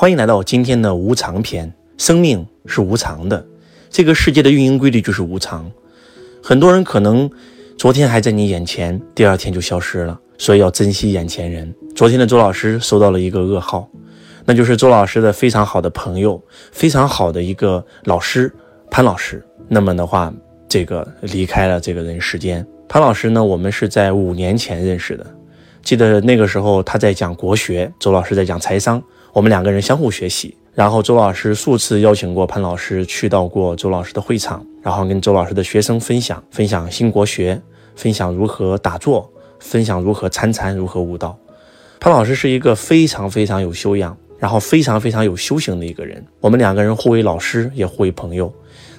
欢迎来到今天的无常篇。生命是无常的，这个世界的运营规律就是无常。很多人可能昨天还在你眼前，第二天就消失了，所以要珍惜眼前人。昨天的周老师收到了一个噩耗，那就是周老师的非常好的朋友，非常好的一个老师潘老师。那么的话，这个离开了这个人世间。潘老师呢，我们是在五年前认识的，记得那个时候他在讲国学，周老师在讲财商。我们两个人相互学习，然后周老师数次邀请过潘老师去到过周老师的会场，然后跟周老师的学生分享分享新国学，分享如何打坐，分享如何参禅，如何悟道。潘老师是一个非常非常有修养，然后非常非常有修行的一个人。我们两个人互为老师，也互为朋友，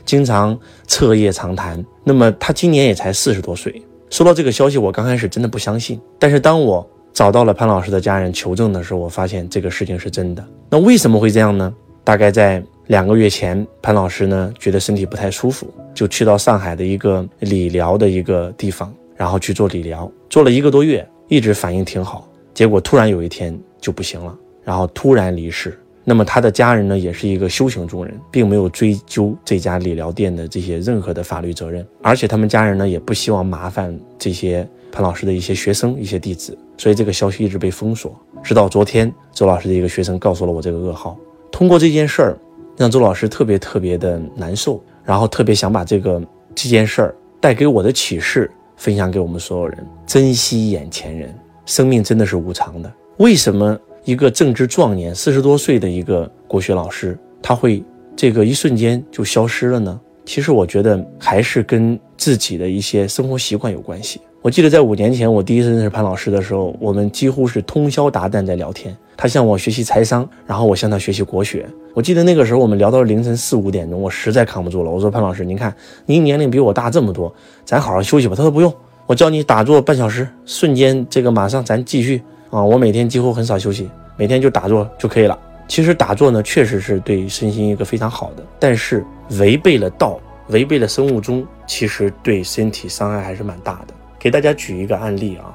经常彻夜长谈。那么他今年也才四十多岁。收到这个消息，我刚开始真的不相信，但是当我。找到了潘老师的家人求证的时候，我发现这个事情是真的。那为什么会这样呢？大概在两个月前，潘老师呢觉得身体不太舒服，就去到上海的一个理疗的一个地方，然后去做理疗，做了一个多月，一直反应挺好。结果突然有一天就不行了，然后突然离世。那么他的家人呢，也是一个修行中人，并没有追究这家理疗店的这些任何的法律责任，而且他们家人呢也不希望麻烦这些潘老师的一些学生、一些弟子。所以这个消息一直被封锁，直到昨天，周老师的一个学生告诉了我这个噩耗。通过这件事儿，让周老师特别特别的难受，然后特别想把这个这件事儿带给我的启示分享给我们所有人：珍惜眼前人，生命真的是无常的。为什么一个正值壮年、四十多岁的一个国学老师，他会这个一瞬间就消失了呢？其实我觉得还是跟自己的一些生活习惯有关系。我记得在五年前，我第一次认识潘老师的时候，我们几乎是通宵达旦在聊天。他向我学习财商，然后我向他学习国学。我记得那个时候我们聊到凌晨四五点钟，我实在扛不住了。我说：“潘老师，您看您年龄比我大这么多，咱好好休息吧。”他说：“不用，我教你打坐半小时，瞬间这个马上咱继续啊！我每天几乎很少休息，每天就打坐就可以了。其实打坐呢，确实是对身心一个非常好的，但是违背了道，违背了生物钟，其实对身体伤害还是蛮大的。”给大家举一个案例啊，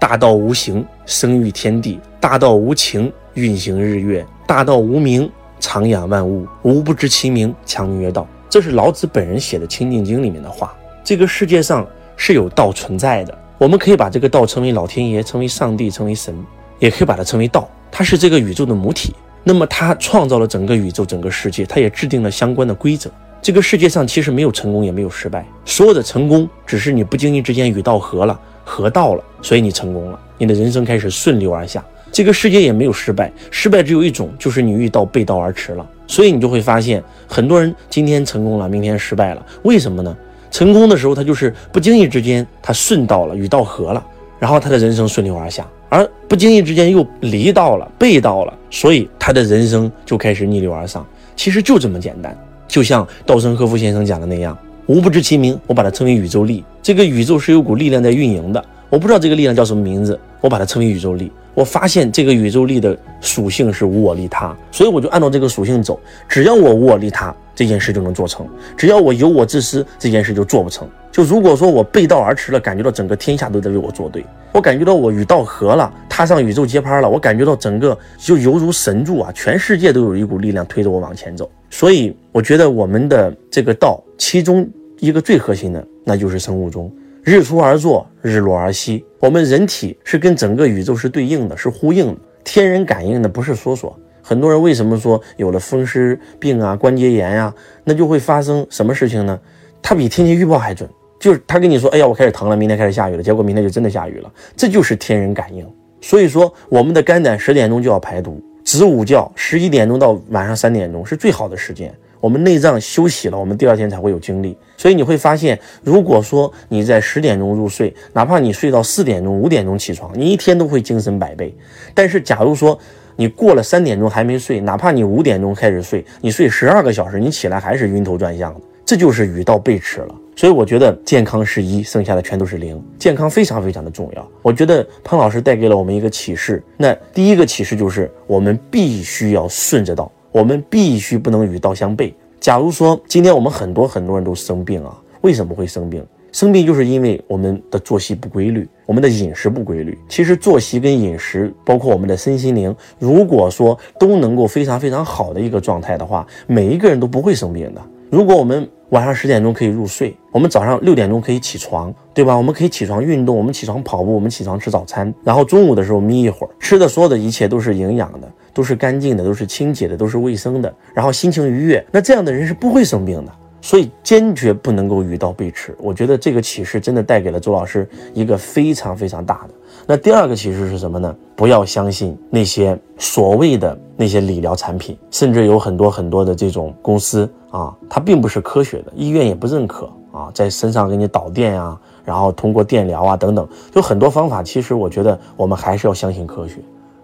大道无形，生育天地；大道无情，运行日月；大道无名，长养万物。无不知其名，强名曰道。这是老子本人写的《清净经》里面的话。这个世界上是有道存在的，我们可以把这个道称为老天爷，称为上帝，称为神，也可以把它称为道。它是这个宇宙的母体，那么它创造了整个宇宙，整个世界，它也制定了相关的规则。这个世界上其实没有成功，也没有失败。所有的成功，只是你不经意之间与道合了，合道了，所以你成功了，你的人生开始顺流而下。这个世界也没有失败，失败只有一种，就是你遇到背道而驰了。所以你就会发现，很多人今天成功了，明天失败了。为什么呢？成功的时候，他就是不经意之间他顺道了，与道合了，然后他的人生顺流而下；而不经意之间又离道了，背道了，所以他的人生就开始逆流而上。其实就这么简单。就像稻盛和夫先生讲的那样，无不知其名，我把它称为宇宙力。这个宇宙是有股力量在运营的，我不知道这个力量叫什么名字，我把它称为宇宙力。我发现这个宇宙力的属性是无我利他，所以我就按照这个属性走。只要我无我利他，这件事就能做成；只要我有我自私，这件事就做不成。就如果说我背道而驰了，感觉到整个天下都在为我作对，我感觉到我与道合了，踏上宇宙接拍了，我感觉到整个就犹如神助啊，全世界都有一股力量推着我往前走。所以我觉得我们的这个道，其中一个最核心的，那就是生物钟。日出而作，日落而息。我们人体是跟整个宇宙是对应的，是呼应的。天人感应的不是说说。很多人为什么说有了风湿病啊、关节炎呀，那就会发生什么事情呢？它比天气预报还准。就是他跟你说，哎呀，我开始疼了，明天开始下雨了，结果明天就真的下雨了。这就是天人感应。所以说，我们的肝胆十点钟就要排毒，子午觉十一点钟到晚上三点钟是最好的时间。我们内脏休息了，我们第二天才会有精力。所以你会发现，如果说你在十点钟入睡，哪怕你睡到四点钟、五点钟起床，你一天都会精神百倍。但是，假如说你过了三点钟还没睡，哪怕你五点钟开始睡，你睡十二个小时，你起来还是晕头转向的，这就是与道背驰了。所以，我觉得健康是一，剩下的全都是零。健康非常非常的重要。我觉得潘老师带给了我们一个启示。那第一个启示就是，我们必须要顺着道。我们必须不能与道相悖。假如说今天我们很多很多人都生病啊，为什么会生病？生病就是因为我们的作息不规律，我们的饮食不规律。其实作息跟饮食，包括我们的身心灵，如果说都能够非常非常好的一个状态的话，每一个人都不会生病的。如果我们晚上十点钟可以入睡，我们早上六点钟可以起床，对吧？我们可以起床运动，我们起床跑步，我们起床吃早餐，然后中午的时候眯一会儿，吃的所有的一切都是营养的，都是干净的，都是清洁的，都是卫生的，然后心情愉悦，那这样的人是不会生病的。所以坚决不能够与道背驰。我觉得这个启示真的带给了周老师一个非常非常大的。那第二个启示是什么呢？不要相信那些所谓的那些理疗产品，甚至有很多很多的这种公司啊，它并不是科学的，医院也不认可啊，在身上给你导电啊，然后通过电疗啊等等，就很多方法。其实我觉得我们还是要相信科学。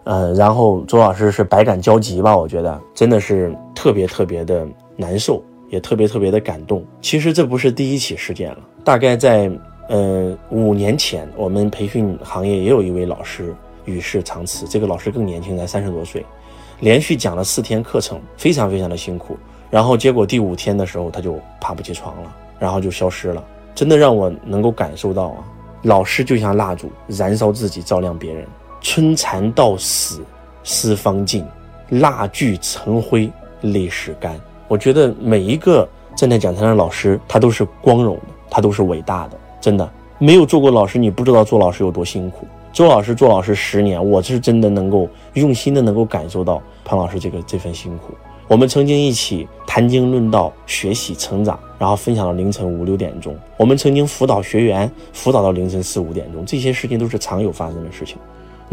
呃，然后周老师是百感交集吧？我觉得真的是特别特别的难受。也特别特别的感动。其实这不是第一起事件了，大概在呃五年前，我们培训行业也有一位老师与世长辞。这个老师更年轻，才三十多岁，连续讲了四天课程，非常非常的辛苦。然后结果第五天的时候，他就爬不起床了，然后就消失了。真的让我能够感受到啊，老师就像蜡烛，燃烧自己，照亮别人。春蚕到死丝方尽，蜡炬成灰泪始干。我觉得每一个站在讲台上的老师，他都是光荣的，他都是伟大的。真的，没有做过老师，你不知道做老师有多辛苦。周老师做老师十年，我是真的能够用心的能够感受到潘老师这个这份辛苦。我们曾经一起谈经论道、学习成长，然后分享到凌晨五六点钟。我们曾经辅导学员，辅导到凌晨四五点钟，这些事情都是常有发生的事情。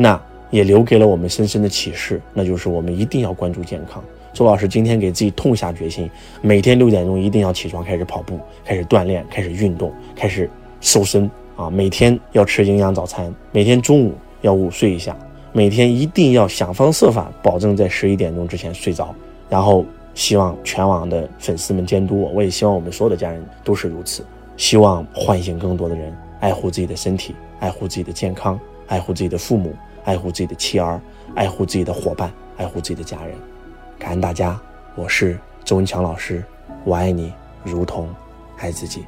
那也留给了我们深深的启示，那就是我们一定要关注健康。周老师今天给自己痛下决心，每天六点钟一定要起床，开始跑步，开始锻炼，开始运动，开始瘦身啊！每天要吃营养早餐，每天中午要午睡一下，每天一定要想方设法保证在十一点钟之前睡着。然后希望全网的粉丝们监督我，我也希望我们所有的家人都是如此。希望唤醒更多的人爱护自己的身体，爱护自己的健康，爱护自己的父母，爱护自己的妻儿，爱护自己的伙伴，爱护自己的家人。感恩大家，我是周文强老师，我爱你如同爱自己。